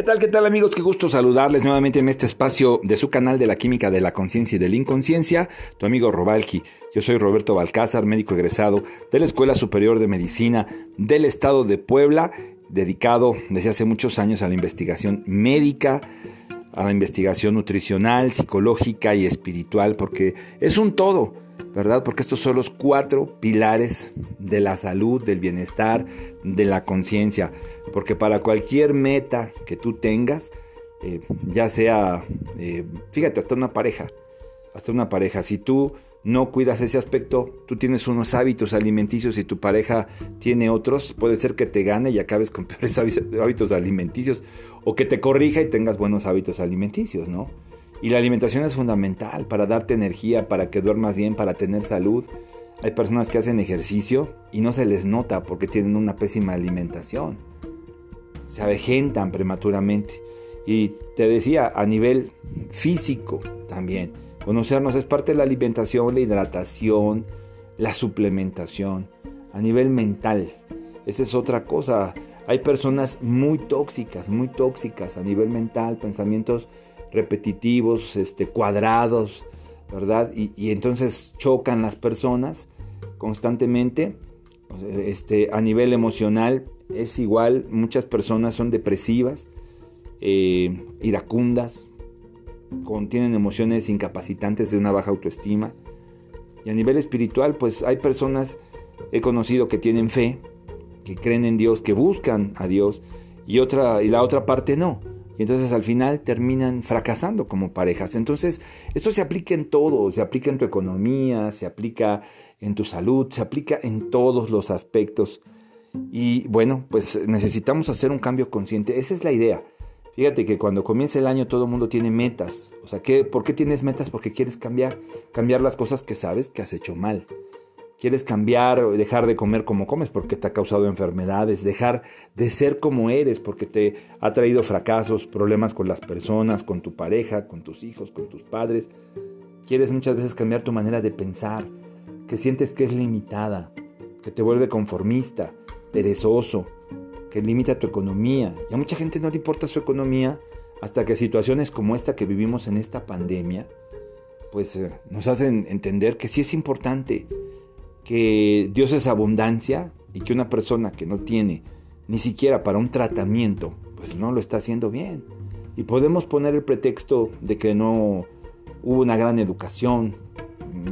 ¿Qué tal, qué tal amigos? Qué gusto saludarles nuevamente en este espacio de su canal de la química de la conciencia y de la inconsciencia, tu amigo Robalki. Yo soy Roberto Balcázar, médico egresado de la Escuela Superior de Medicina del Estado de Puebla, dedicado desde hace muchos años a la investigación médica, a la investigación nutricional, psicológica y espiritual, porque es un todo, ¿verdad? Porque estos son los cuatro pilares de la salud, del bienestar, de la conciencia. Porque para cualquier meta que tú tengas, eh, ya sea, eh, fíjate, hasta una pareja, hasta una pareja, si tú no cuidas ese aspecto, tú tienes unos hábitos alimenticios y tu pareja tiene otros, puede ser que te gane y acabes con peores hábitos alimenticios o que te corrija y tengas buenos hábitos alimenticios, ¿no? Y la alimentación es fundamental para darte energía, para que duermas bien, para tener salud. Hay personas que hacen ejercicio y no se les nota porque tienen una pésima alimentación. Se avejentan prematuramente. Y te decía, a nivel físico también. Conocernos es parte de la alimentación, la hidratación, la suplementación. A nivel mental, esa es otra cosa. Hay personas muy tóxicas, muy tóxicas a nivel mental, pensamientos repetitivos, este, cuadrados, ¿verdad? Y, entonces chocan las personas constantemente. Este, a nivel emocional es igual, muchas personas son depresivas, eh, iracundas, contienen emociones incapacitantes de una baja autoestima. Y a nivel espiritual, pues hay personas, he conocido que tienen fe, que creen en Dios, que buscan a Dios, y, otra, y la otra parte no. Y entonces al final terminan fracasando como parejas. Entonces, esto se aplica en todo, se aplica en tu economía, se aplica en tu salud, se aplica en todos los aspectos. Y bueno, pues necesitamos hacer un cambio consciente. Esa es la idea. Fíjate que cuando comienza el año todo el mundo tiene metas. O sea, ¿qué, ¿por qué tienes metas? Porque quieres cambiar, cambiar las cosas que sabes que has hecho mal. Quieres cambiar o dejar de comer como comes porque te ha causado enfermedades, dejar de ser como eres porque te ha traído fracasos, problemas con las personas, con tu pareja, con tus hijos, con tus padres. Quieres muchas veces cambiar tu manera de pensar, que sientes que es limitada, que te vuelve conformista, perezoso, que limita tu economía. Y a mucha gente no le importa su economía hasta que situaciones como esta que vivimos en esta pandemia, pues eh, nos hacen entender que sí es importante que Dios es abundancia y que una persona que no tiene ni siquiera para un tratamiento, pues no lo está haciendo bien. Y podemos poner el pretexto de que no hubo una gran educación,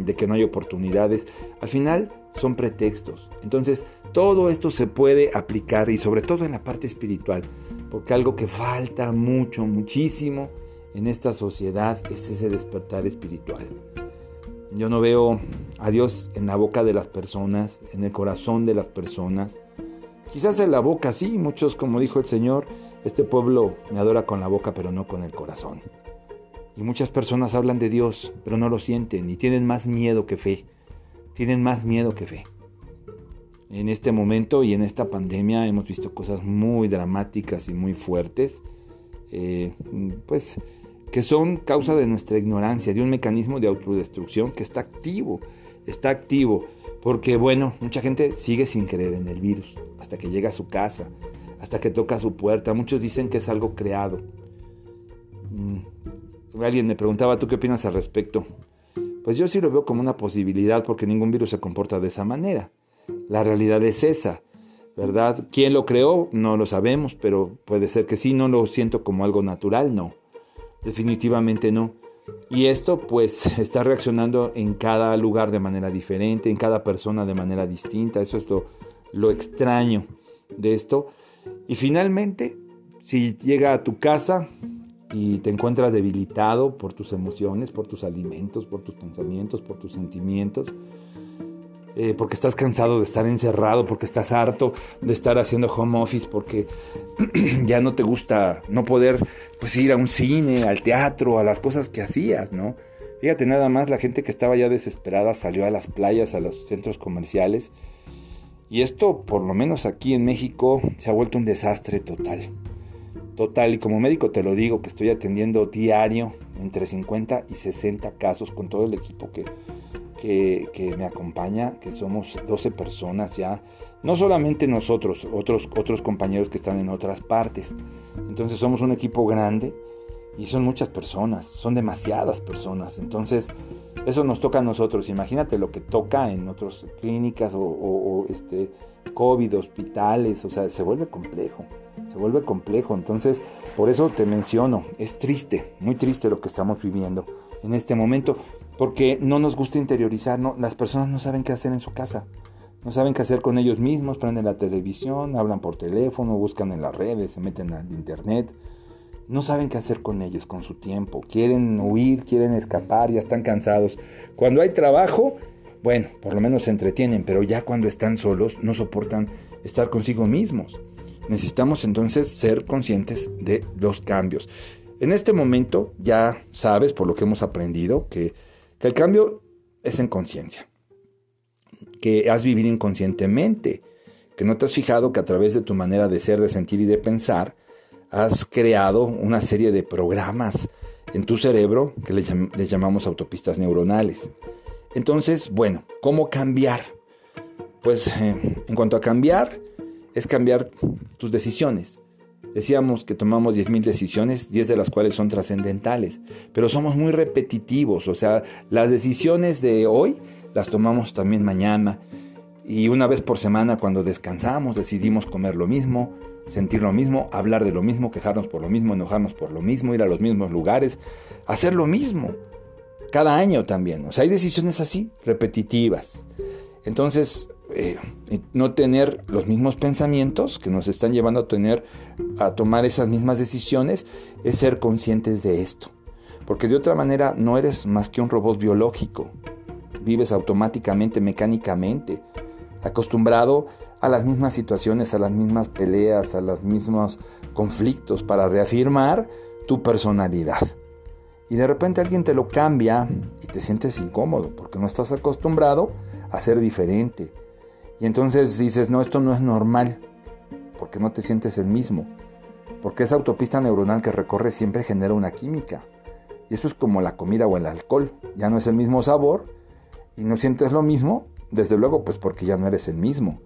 de que no hay oportunidades. Al final son pretextos. Entonces, todo esto se puede aplicar y sobre todo en la parte espiritual, porque algo que falta mucho, muchísimo en esta sociedad es ese despertar espiritual. Yo no veo a Dios en la boca de las personas, en el corazón de las personas. Quizás en la boca sí, muchos, como dijo el Señor, este pueblo me adora con la boca, pero no con el corazón. Y muchas personas hablan de Dios, pero no lo sienten y tienen más miedo que fe. Tienen más miedo que fe. En este momento y en esta pandemia hemos visto cosas muy dramáticas y muy fuertes. Eh, pues que son causa de nuestra ignorancia, de un mecanismo de autodestrucción que está activo, está activo, porque bueno, mucha gente sigue sin creer en el virus, hasta que llega a su casa, hasta que toca su puerta, muchos dicen que es algo creado. Mm, alguien me preguntaba, ¿tú qué opinas al respecto? Pues yo sí lo veo como una posibilidad porque ningún virus se comporta de esa manera. La realidad es esa, ¿verdad? ¿Quién lo creó? No lo sabemos, pero puede ser que sí, no lo siento como algo natural, no. Definitivamente no. Y esto pues está reaccionando en cada lugar de manera diferente, en cada persona de manera distinta. Eso es lo, extraño de esto. Y finalmente, si llega a tu casa y te encuentras debilitado por tus emociones, por tus alimentos, por tus pensamientos, por tus sentimientos, eh, porque estás cansado de estar encerrado, porque estás harto de estar haciendo home office, porque ya no te gusta no poder pues, ir a un cine, al teatro, a las cosas que hacías, ¿no? Fíjate nada más, la gente que estaba ya desesperada salió a las playas, a los centros comerciales. Y esto, por lo menos aquí en México, se ha vuelto un desastre total. Total, y como médico te lo digo, que estoy atendiendo diario entre 50 y 60 casos con todo el equipo que, que, me acompaña, que somos 12 personas ya, no solamente nosotros, otros, compañeros que están en otras partes. Entonces somos un equipo grande y son muchas personas, son demasiadas personas. Entonces eso nos toca a nosotros. Imagínate lo que toca en otras clínicas o, este, COVID, hospitales, o sea, se vuelve complejo, se vuelve complejo. Entonces, por eso te menciono, es triste, muy triste lo que estamos viviendo en este momento, porque no nos gusta interiorizar, no, las personas no saben qué hacer en su casa, no saben qué hacer con ellos mismos, prenden la televisión, hablan por teléfono, buscan en las redes, se meten al internet, no saben qué hacer con ellos, con su tiempo, quieren huir, quieren escapar, ya están cansados. Cuando hay trabajo, bueno, por lo menos se entretienen, pero ya cuando están solos no soportan estar consigo mismos. Necesitamos entonces ser conscientes de los cambios. En este momento ya sabes, por lo que hemos aprendido, que, el cambio es en conciencia, que has vivido inconscientemente, que no te has fijado que a través de tu manera de ser, de sentir y de pensar, has creado una serie de programas en tu cerebro que les, llamamos autopistas neuronales. Entonces, bueno, ¿cómo cambiar? Pues eh, en cuanto a cambiar, es cambiar tus decisiones. Decíamos que tomamos 10.000 decisiones, 10 de las cuales son trascendentales, pero somos muy repetitivos, o sea, las decisiones de hoy las tomamos también mañana y una vez por semana cuando descansamos decidimos comer lo mismo, sentir lo mismo, hablar de lo mismo, quejarnos por lo mismo, enojarnos por lo mismo, ir a los mismos lugares, hacer lo mismo. Cada año también. O sea, hay decisiones así, repetitivas. Entonces, eh, no tener los mismos pensamientos que nos están llevando a tener, a tomar esas mismas decisiones, es ser conscientes de esto. Porque de otra manera no eres más que un robot biológico. Vives automáticamente, mecánicamente, acostumbrado a las mismas situaciones, a las mismas peleas, a los mismos conflictos para reafirmar tu personalidad. Y de repente alguien te lo cambia y te sientes incómodo porque no estás acostumbrado a ser diferente. Y entonces dices, no, esto no es normal, porque no te sientes el mismo. Porque esa autopista neuronal que recorre siempre genera una química. Y eso es como la comida o el alcohol. Ya no es el mismo sabor y no sientes lo mismo, desde luego, pues porque ya no eres el mismo.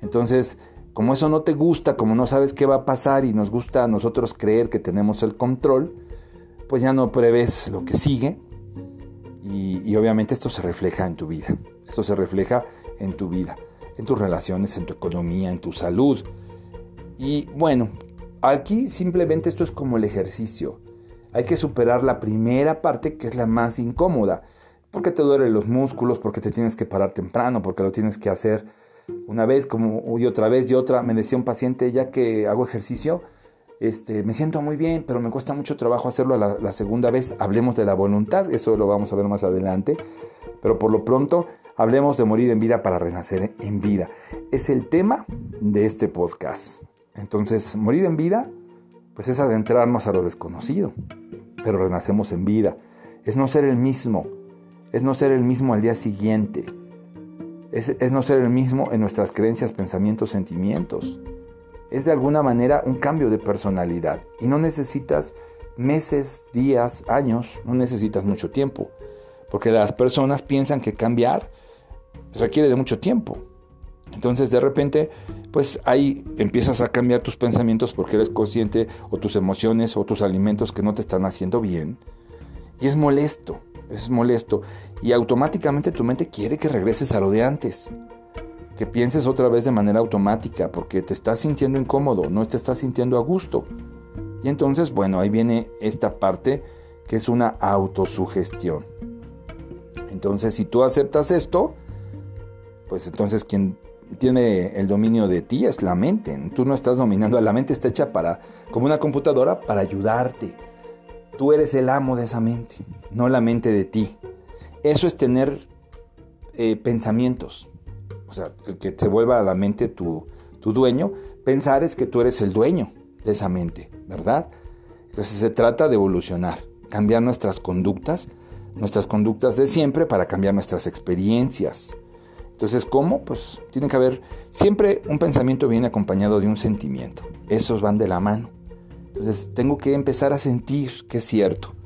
Entonces, como eso no te gusta, como no sabes qué va a pasar y nos gusta a nosotros creer que tenemos el control, pues ya no prevés lo que sigue y, obviamente esto se refleja en tu vida. Esto se refleja en tu vida, en tus relaciones, en tu economía, en tu salud. Y bueno, aquí simplemente esto es como el ejercicio. Hay que superar la primera parte que es la más incómoda. Porque te duelen los músculos, porque te tienes que parar temprano, porque lo tienes que hacer una vez como y otra vez y otra. Me decía un paciente, ya que hago ejercicio, este, me siento muy bien, pero me cuesta mucho trabajo hacerlo la, la segunda vez. Hablemos de la voluntad, eso lo vamos a ver más adelante. Pero por lo pronto, hablemos de morir en vida para renacer en vida. Es el tema de este podcast. Entonces, morir en vida, pues es adentrarnos a lo desconocido, pero renacemos en vida. Es no ser el mismo, es no ser el mismo al día siguiente, es, no ser el mismo en nuestras creencias, pensamientos, sentimientos. Es de alguna manera un cambio de personalidad y no necesitas meses, días, años, no necesitas mucho tiempo, porque las personas piensan que cambiar requiere de mucho tiempo. Entonces de repente, pues ahí empiezas a cambiar tus pensamientos porque eres consciente o tus emociones o tus alimentos que no te están haciendo bien. Y es molesto es molesto y automáticamente tu mente quiere que regreses a lo de antes, que pienses otra vez de manera automática porque te estás sintiendo incómodo, no te estás sintiendo a gusto. Y entonces, bueno, ahí viene esta parte que es una autosugestión. Entonces, si tú aceptas esto, pues entonces quien tiene el dominio de ti es la mente. Tú no estás dominando, la mente está hecha para, como una computadora, para ayudarte, Tú eres el amo de esa mente, no la mente de ti. Eso es tener eh, pensamientos. O sea, el que te vuelva a la mente tu, tu dueño, pensar es que tú eres el dueño de esa mente, ¿verdad? Entonces se trata de evolucionar, cambiar nuestras conductas, nuestras conductas de siempre para cambiar nuestras experiencias. Entonces, ¿cómo? Pues tiene que haber, siempre un pensamiento viene acompañado de un sentimiento. Esos van de la mano. Entonces tengo que empezar a sentir que es cierto.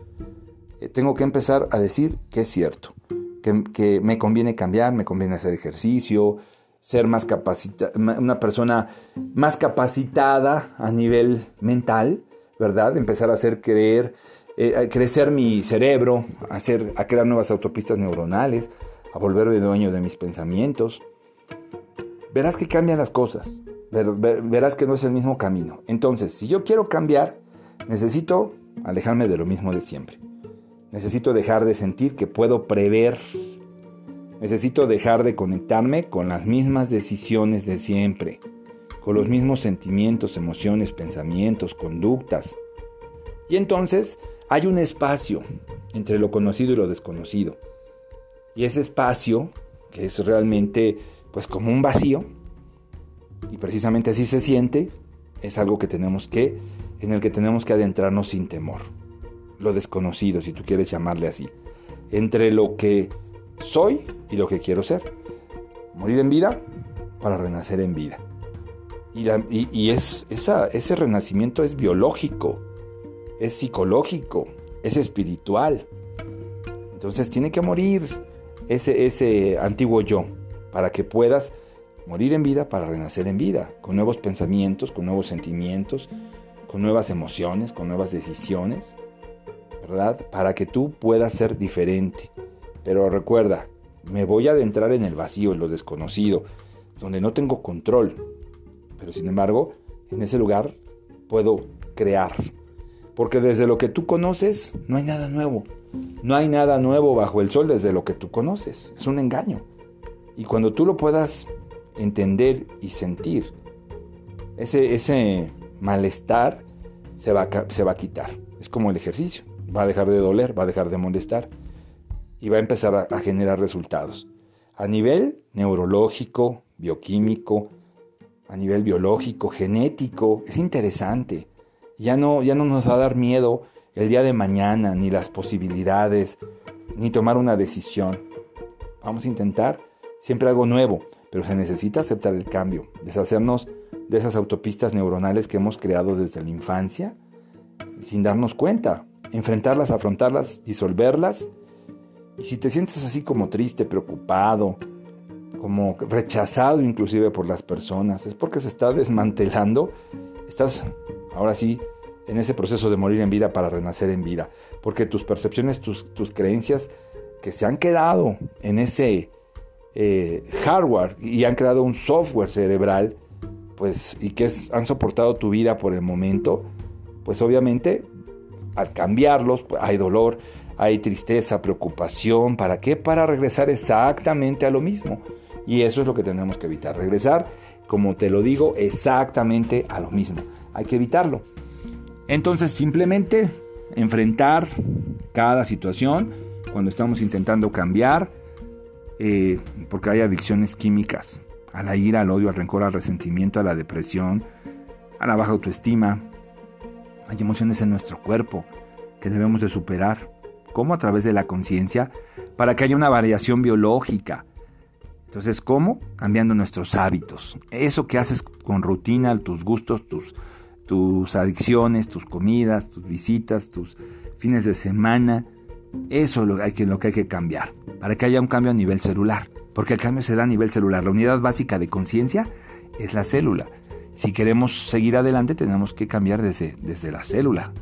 Eh, tengo que empezar a decir que es cierto. que, me conviene cambiar, me conviene hacer ejercicio, ser más capacitada, una persona más capacitada a nivel mental, ¿verdad? Empezar a hacer creer, eh, crecer mi cerebro, hacer, a crear nuevas autopistas neuronales, a volverme dueño de mis pensamientos. Verás que cambian las cosas, verás que no es el mismo camino. Entonces, si yo quiero cambiar, necesito alejarme de lo mismo de siempre. Necesito dejar de sentir que puedo prever. Necesito dejar de conectarme con las mismas decisiones de siempre, con los mismos sentimientos, emociones, pensamientos, conductas. Y entonces hay un espacio entre lo conocido y lo desconocido. Y ese espacio, que es realmente pues como un vacío, y precisamente así se siente, es algo que tenemos que, en el que tenemos que adentrarnos sin temor lo desconocido, si tú quieres llamarle así, entre lo que soy y lo que quiero ser. Morir en vida para renacer en vida. Y, es, ese renacimiento es biológico, es psicológico, es espiritual. Entonces tiene que morir ese, ese antiguo yo para que puedas morir en vida para renacer en vida, con nuevos pensamientos, con nuevos sentimientos, con nuevas emociones, con nuevas decisiones. ¿verdad? Para que tú puedas ser diferente. Pero recuerda, me voy a adentrar en el vacío, en lo desconocido, donde no tengo control. Pero sin embargo, en ese lugar puedo crear. Porque desde lo que tú conoces, no hay nada nuevo. No hay nada nuevo bajo el sol desde lo que tú conoces. Es un engaño. Y cuando tú lo puedas entender y sentir, ese, ese malestar se va, se va a quitar. Es como el ejercicio va a dejar de doler, va a dejar de molestar y va a empezar a, generar resultados. A nivel neurológico, bioquímico, a nivel biológico, genético, es interesante. Ya no, ya no nos va a dar miedo el día de mañana, ni las posibilidades, ni tomar una decisión. Vamos a intentar siempre algo nuevo, pero se necesita aceptar el cambio, deshacernos de esas autopistas neuronales que hemos creado desde la infancia sin darnos cuenta enfrentarlas, afrontarlas, disolverlas. Y si te sientes así como triste, preocupado, como rechazado inclusive por las personas, es porque se está desmantelando, estás ahora sí en ese proceso de morir en vida para renacer en vida, porque tus percepciones, tus, creencias que se han quedado en ese eh, hardware y han creado un software cerebral, pues y que han soportado tu vida por el momento, pues obviamente al cambiarlos pues, hay dolor, hay tristeza, preocupación. ¿Para qué? Para regresar exactamente a lo mismo. Y eso es lo que tenemos que evitar. Regresar, como te lo digo, exactamente a lo mismo. Hay que evitarlo. Entonces simplemente enfrentar cada situación cuando estamos intentando cambiar, eh, porque hay adicciones químicas, a la ira, al odio, al rencor, al resentimiento, a la depresión, a la baja autoestima, hay emociones en nuestro cuerpo que debemos de superar. ¿Cómo? A través de la conciencia, para que haya una variación biológica. Entonces, ¿cómo? Cambiando nuestros hábitos. Eso que haces con rutina, tus gustos, tus, tus adicciones, tus comidas, tus visitas, tus fines de semana. Eso es lo, que, lo que hay que cambiar, para que haya un cambio a nivel celular. Porque el cambio se da a nivel celular. La unidad básica de conciencia es la célula. Si queremos seguir adelante tenemos que cambiar desde, desde la célula.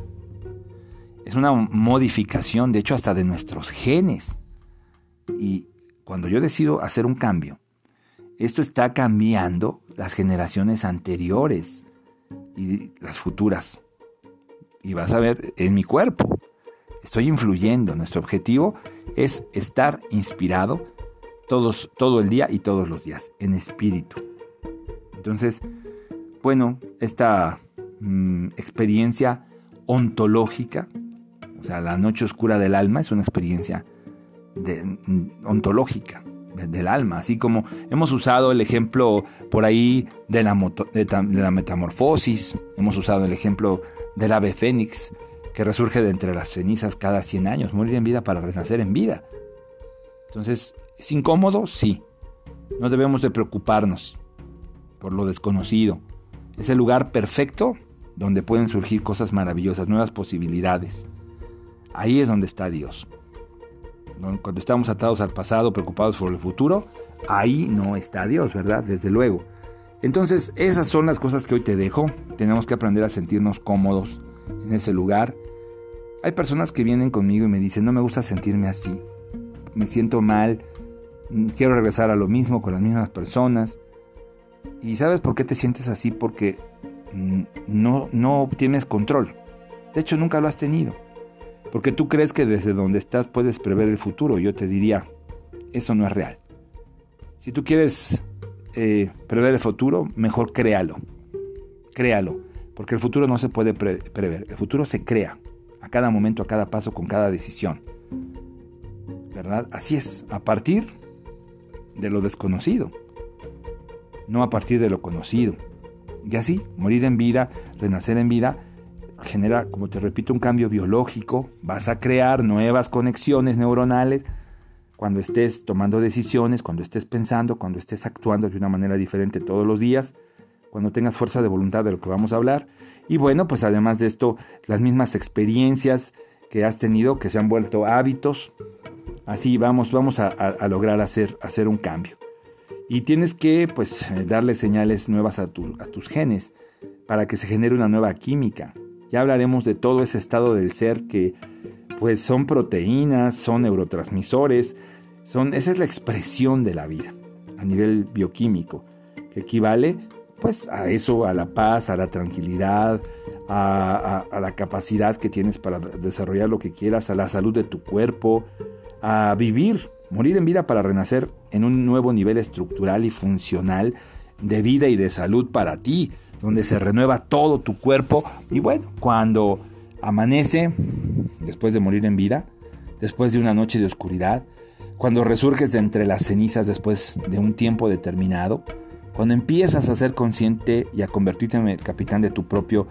Es una modificación, de hecho, hasta de nuestros genes. Y cuando yo decido hacer un cambio, esto está cambiando las generaciones anteriores y las futuras. Y vas a ver en mi cuerpo. Estoy influyendo. Nuestro objetivo es estar inspirado todos, todo el día y todos los días, en espíritu. Entonces, bueno, esta mm, experiencia ontológica, o sea, la noche oscura del alma es una experiencia mm, ontológica del alma, así como hemos usado el ejemplo por ahí de la, de la metamorfosis, hemos usado el ejemplo del ave fénix que resurge de entre las cenizas cada 100 años, morir en vida para renacer en vida. Entonces, ¿es incómodo? Sí. No debemos de preocuparnos por lo desconocido, es el lugar perfecto donde pueden surgir cosas maravillosas, nuevas posibilidades. Ahí es donde está Dios. Cuando estamos atados al pasado, preocupados por el futuro, ahí no está Dios, ¿verdad? Desde luego. Entonces, esas son las cosas que hoy te dejo. Tenemos que aprender a sentirnos cómodos en ese lugar. Hay personas que vienen conmigo y me dicen, no me gusta sentirme así. Me siento mal, quiero regresar a lo mismo con las mismas personas. ¿Y sabes por qué te sientes así? Porque mm, no, no tienes control. De hecho, nunca lo has tenido. Porque tú crees que desde donde estás puedes prever el futuro. Yo te diría, eso no es real. Si tú quieres eh, prever el futuro, mejor créalo. Créalo. Porque el futuro no se puede prever. El futuro se crea a cada momento, a cada paso, con cada decisión. ¿Verdad? Así es. A partir de lo desconocido. No a partir de lo conocido. Y así, morir en vida, renacer en vida, genera, como te repito, un cambio biológico, vas a crear nuevas conexiones neuronales cuando estés tomando decisiones, cuando estés pensando, cuando estés actuando de una manera diferente todos los días, cuando tengas fuerza de voluntad de lo que vamos a hablar. Y bueno, pues además de esto, las mismas experiencias que has tenido que se han vuelto hábitos. Así vamos, vamos a, lograr hacer, hacer un cambio. Y tienes que pues darle señales nuevas a tus genes para que se genere una nueva química. Ya hablaremos de todo ese estado del ser que pues son proteínas, son neurotransmisores, son, esa es la expresión de la vida a nivel bioquímico, que equivale pues a eso, a la paz, a la tranquilidad, a, a, la capacidad que tienes para desarrollar lo que quieras, a la salud de tu cuerpo, a vivir, morir en vida para renacer en un nuevo nivel estructural y funcional de vida y de salud para ti donde se renueva todo tu cuerpo. Y bueno, cuando amanece, después de morir en vida, después de una noche de oscuridad, cuando resurges de entre las cenizas después de un tiempo determinado, cuando empiezas a ser consciente y a convertirte en el capitán de tu propio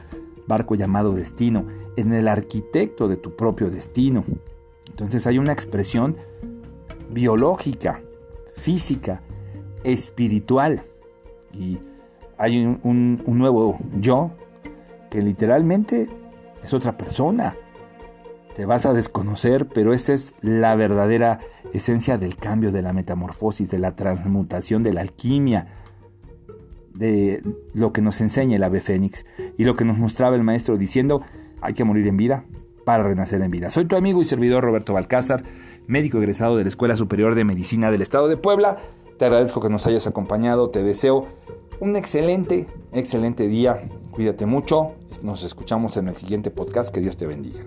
barco llamado destino, en el arquitecto de tu propio destino. Entonces hay una expresión biológica, física, espiritual. Y hay un, nuevo yo que literalmente es otra persona. Te vas a desconocer, pero esa es la verdadera esencia del cambio, de la metamorfosis, de la transmutación, de la alquimia, de lo que nos enseña el ave fénix y lo que nos mostraba el maestro diciendo, hay que morir en vida para renacer en vida. Soy tu amigo y servidor Roberto Balcázar, médico egresado de la Escuela Superior de Medicina del Estado de Puebla. Te agradezco que nos hayas acompañado, te deseo un excelente, excelente día. Cuídate mucho. Nos escuchamos en el siguiente podcast. Que Dios te bendiga.